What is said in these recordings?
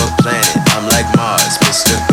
a planet. I'm like Mars, but still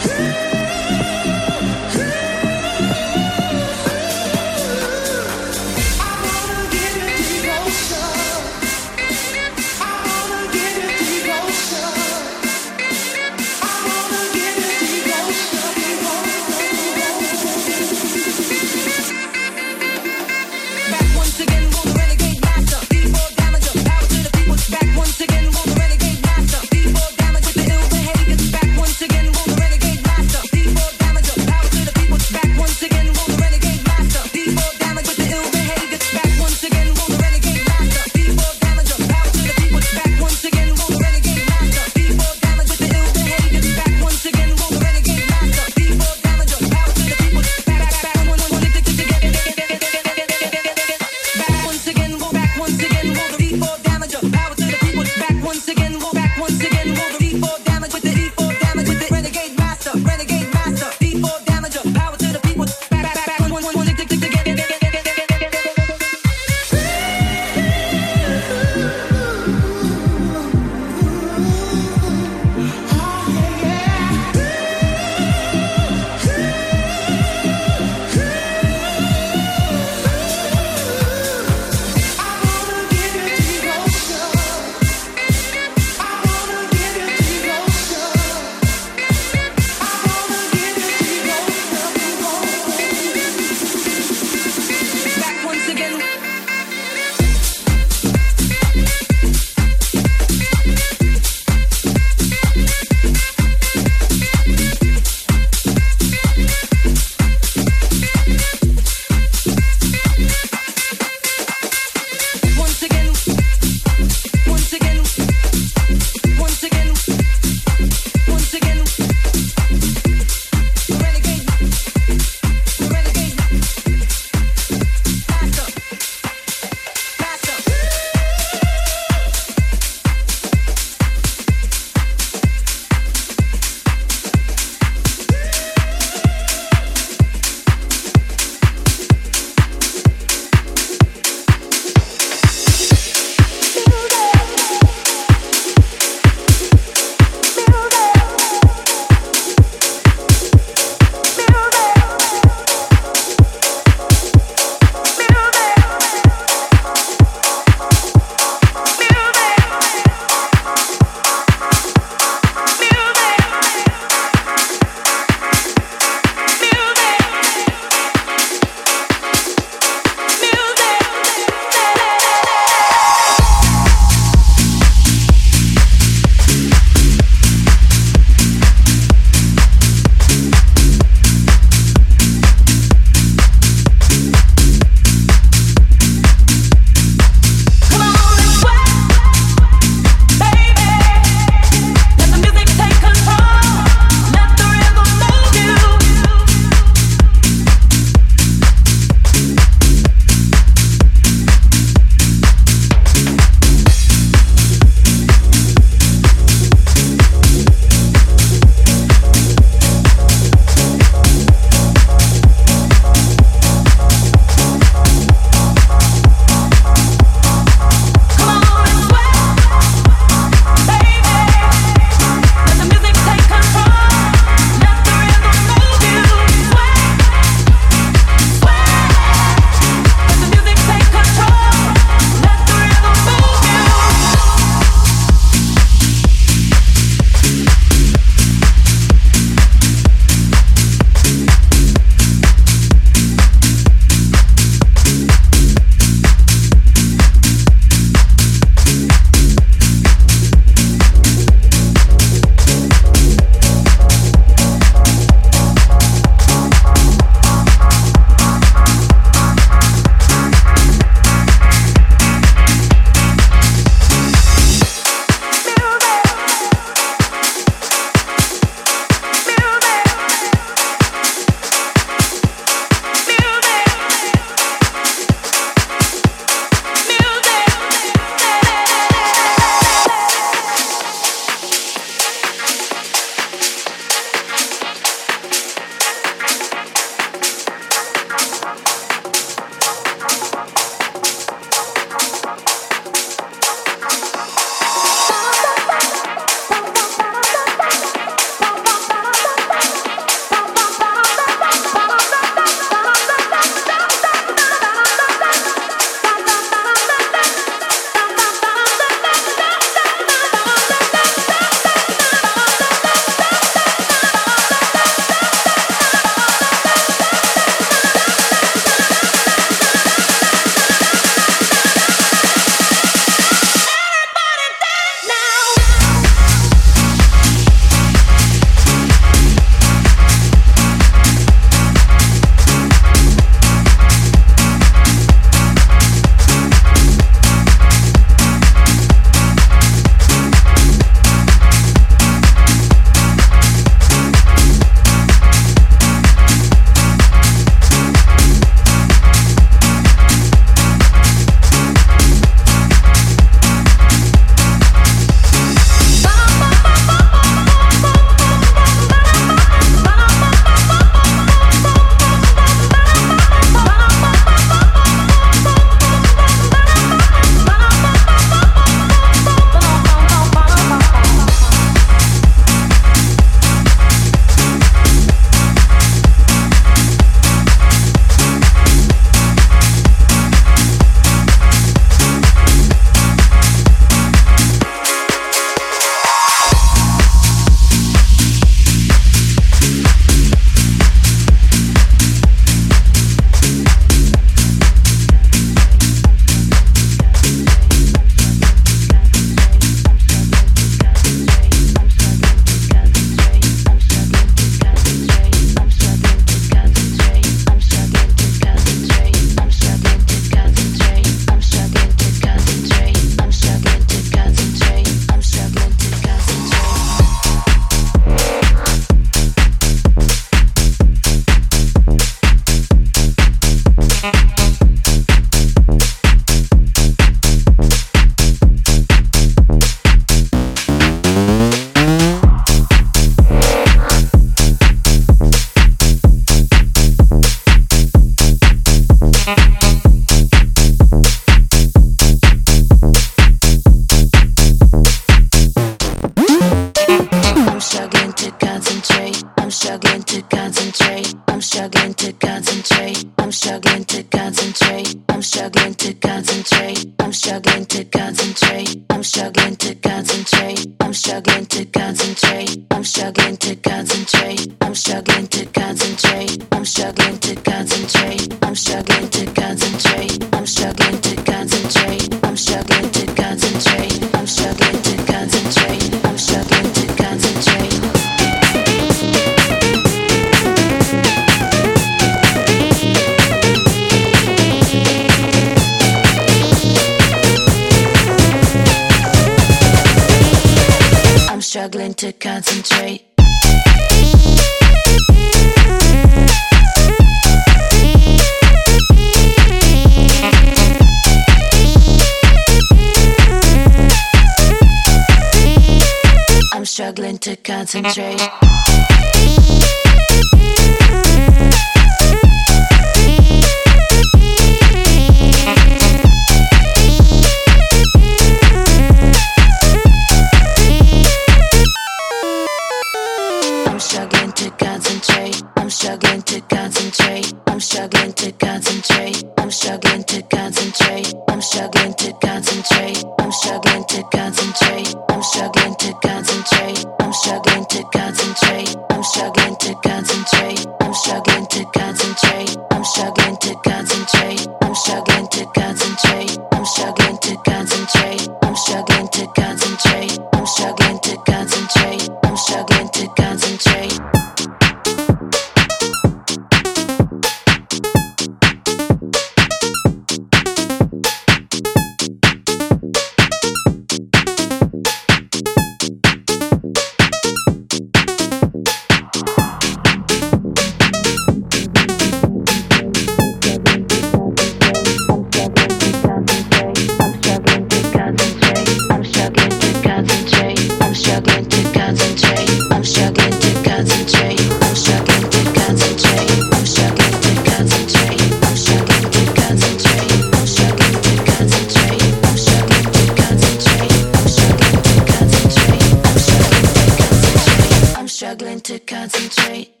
struggling to concentrate.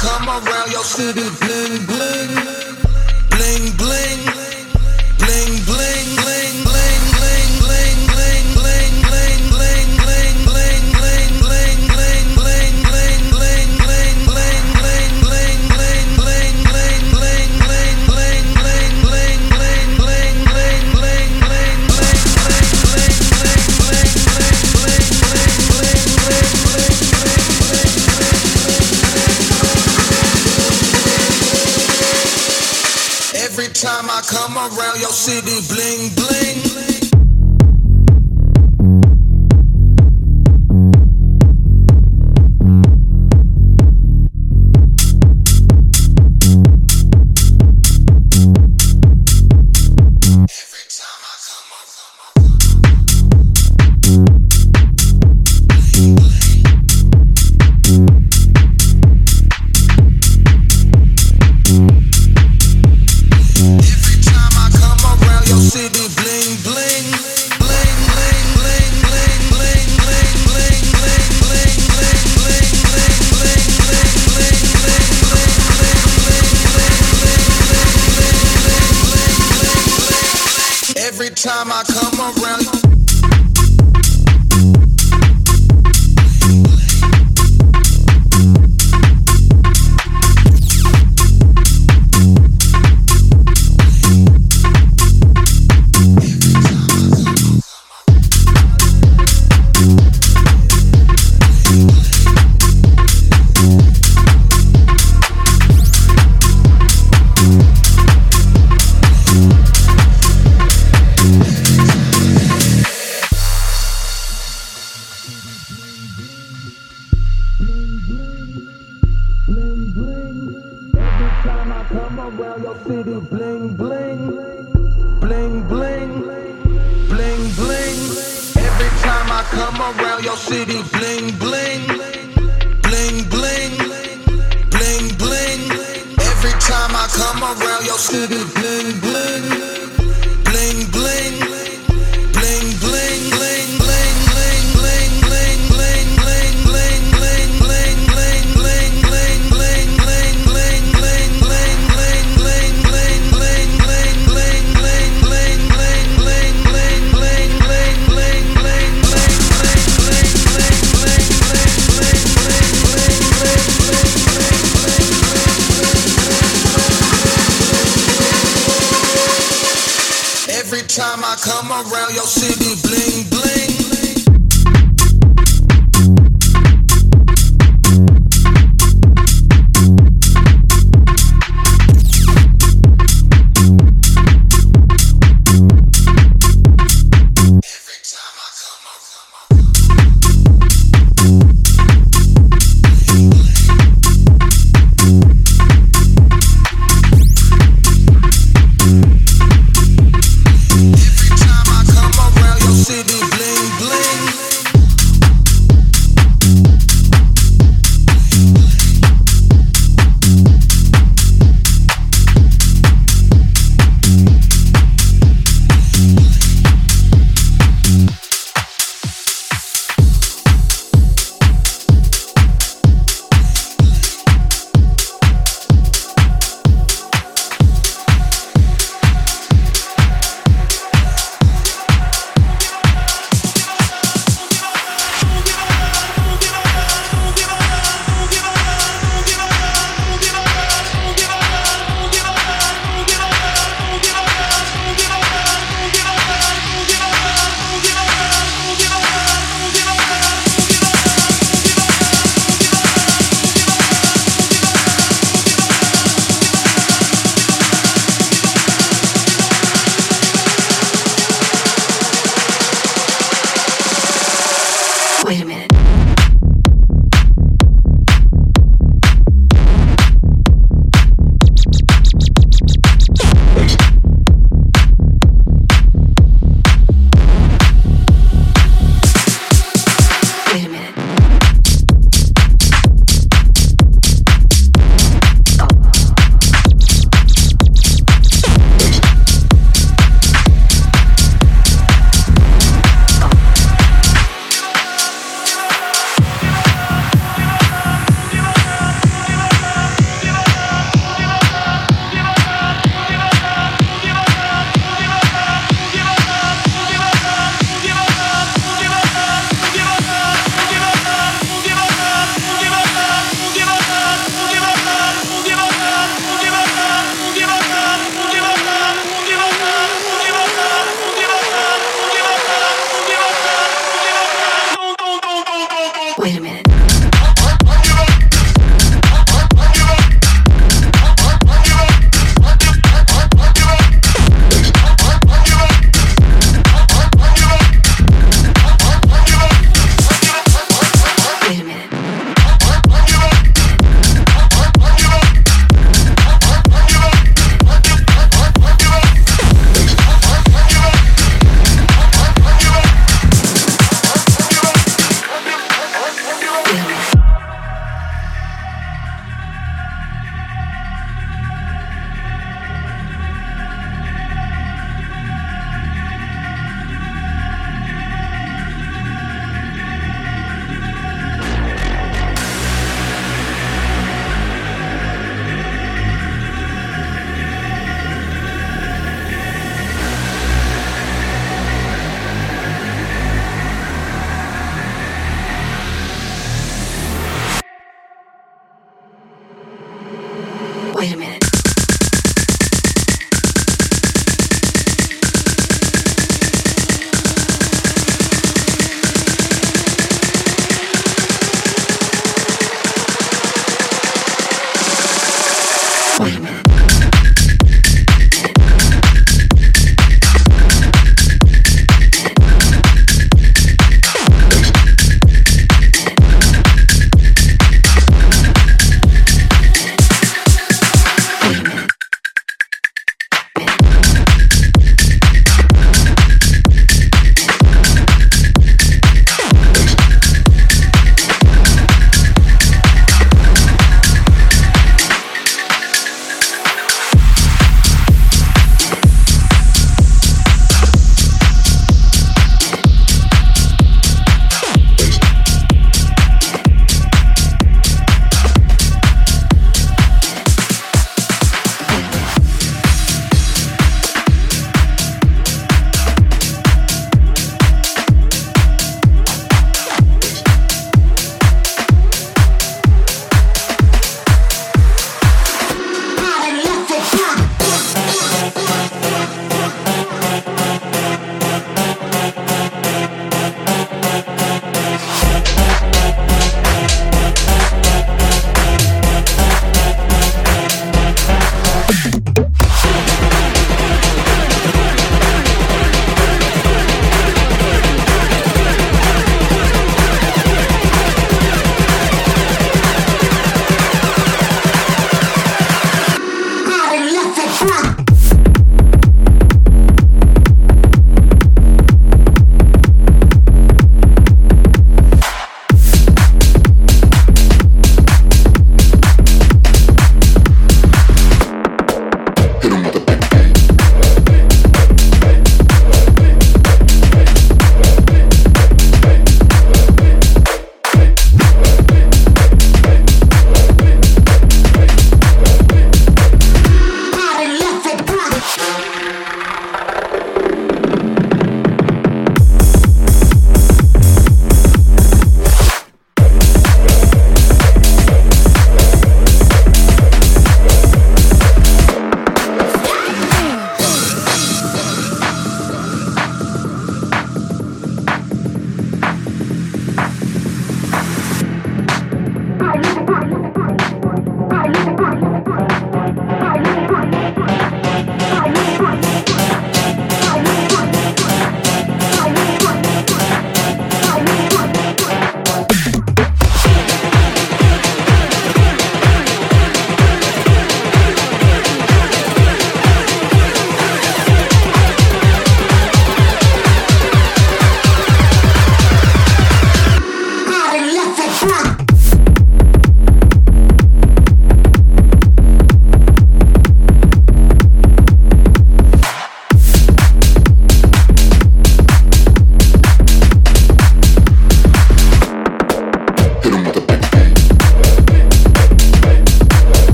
Come around your city, bling, bling time I come around your city, bling bling.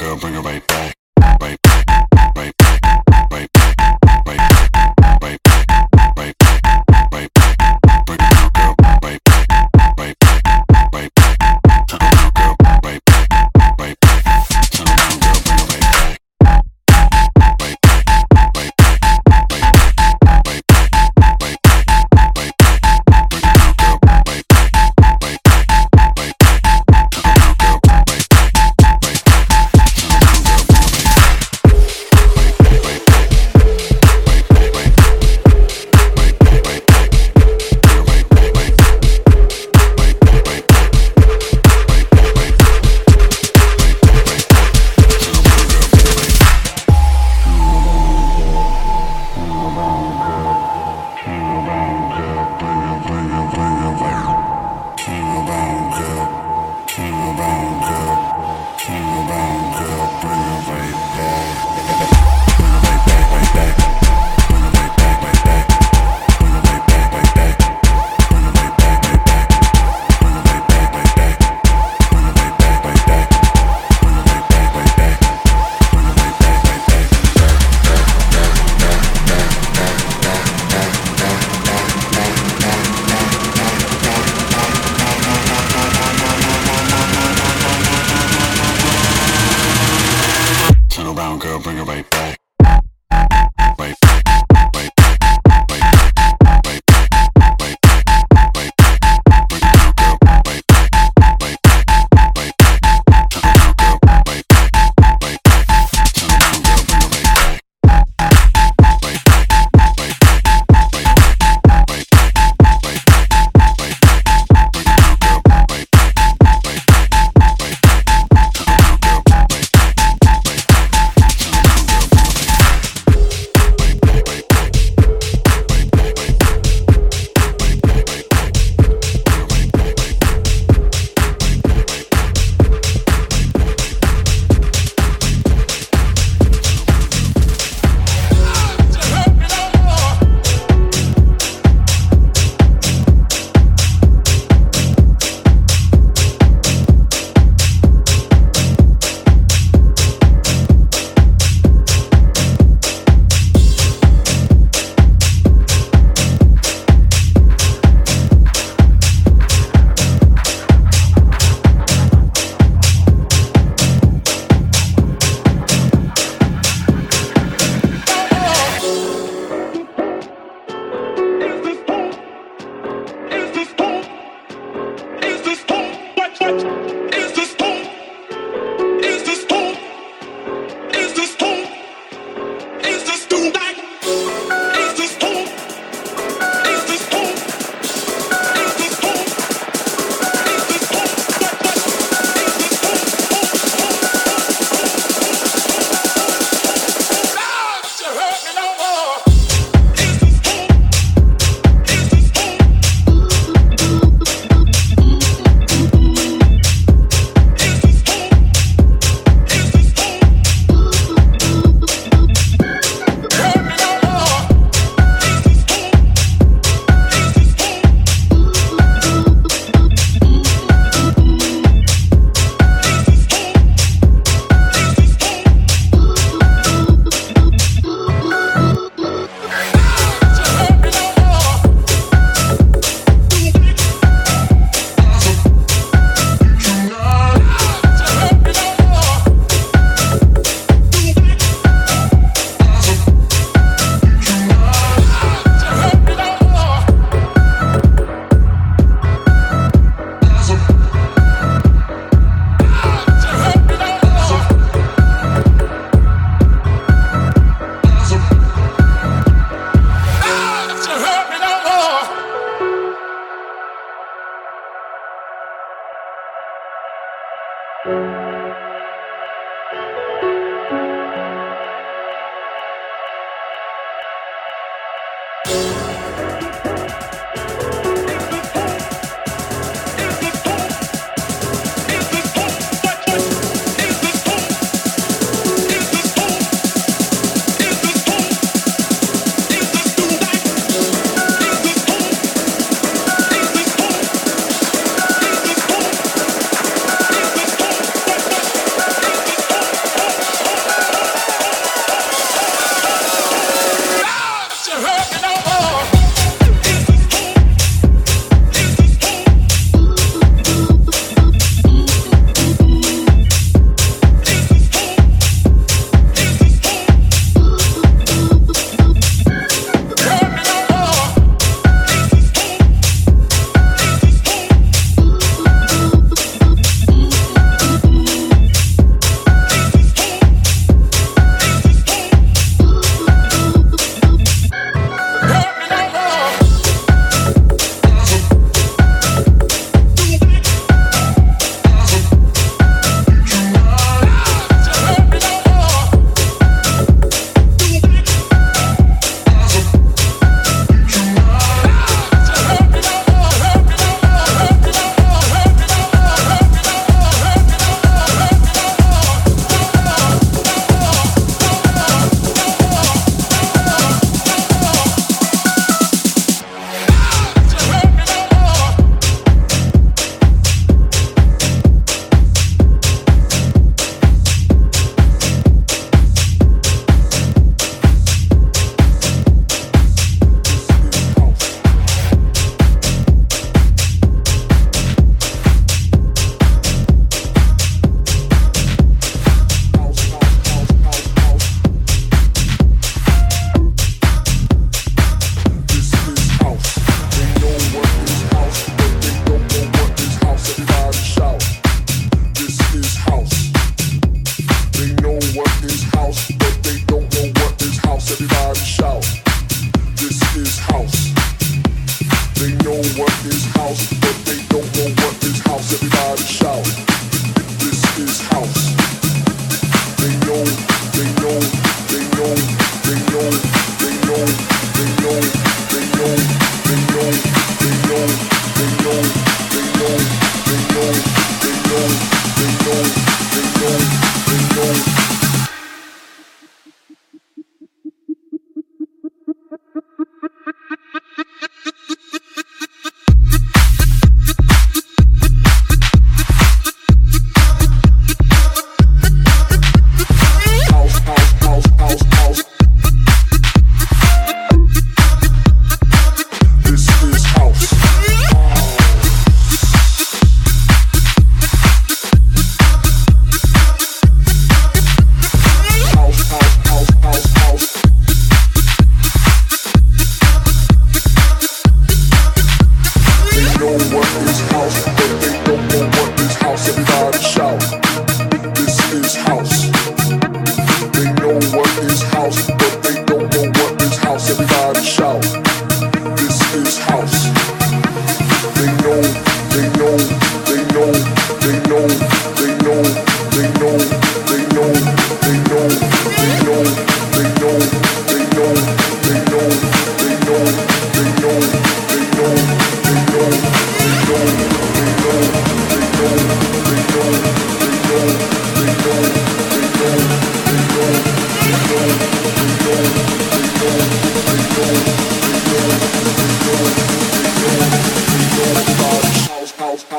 Girl, bring her right back. Right back.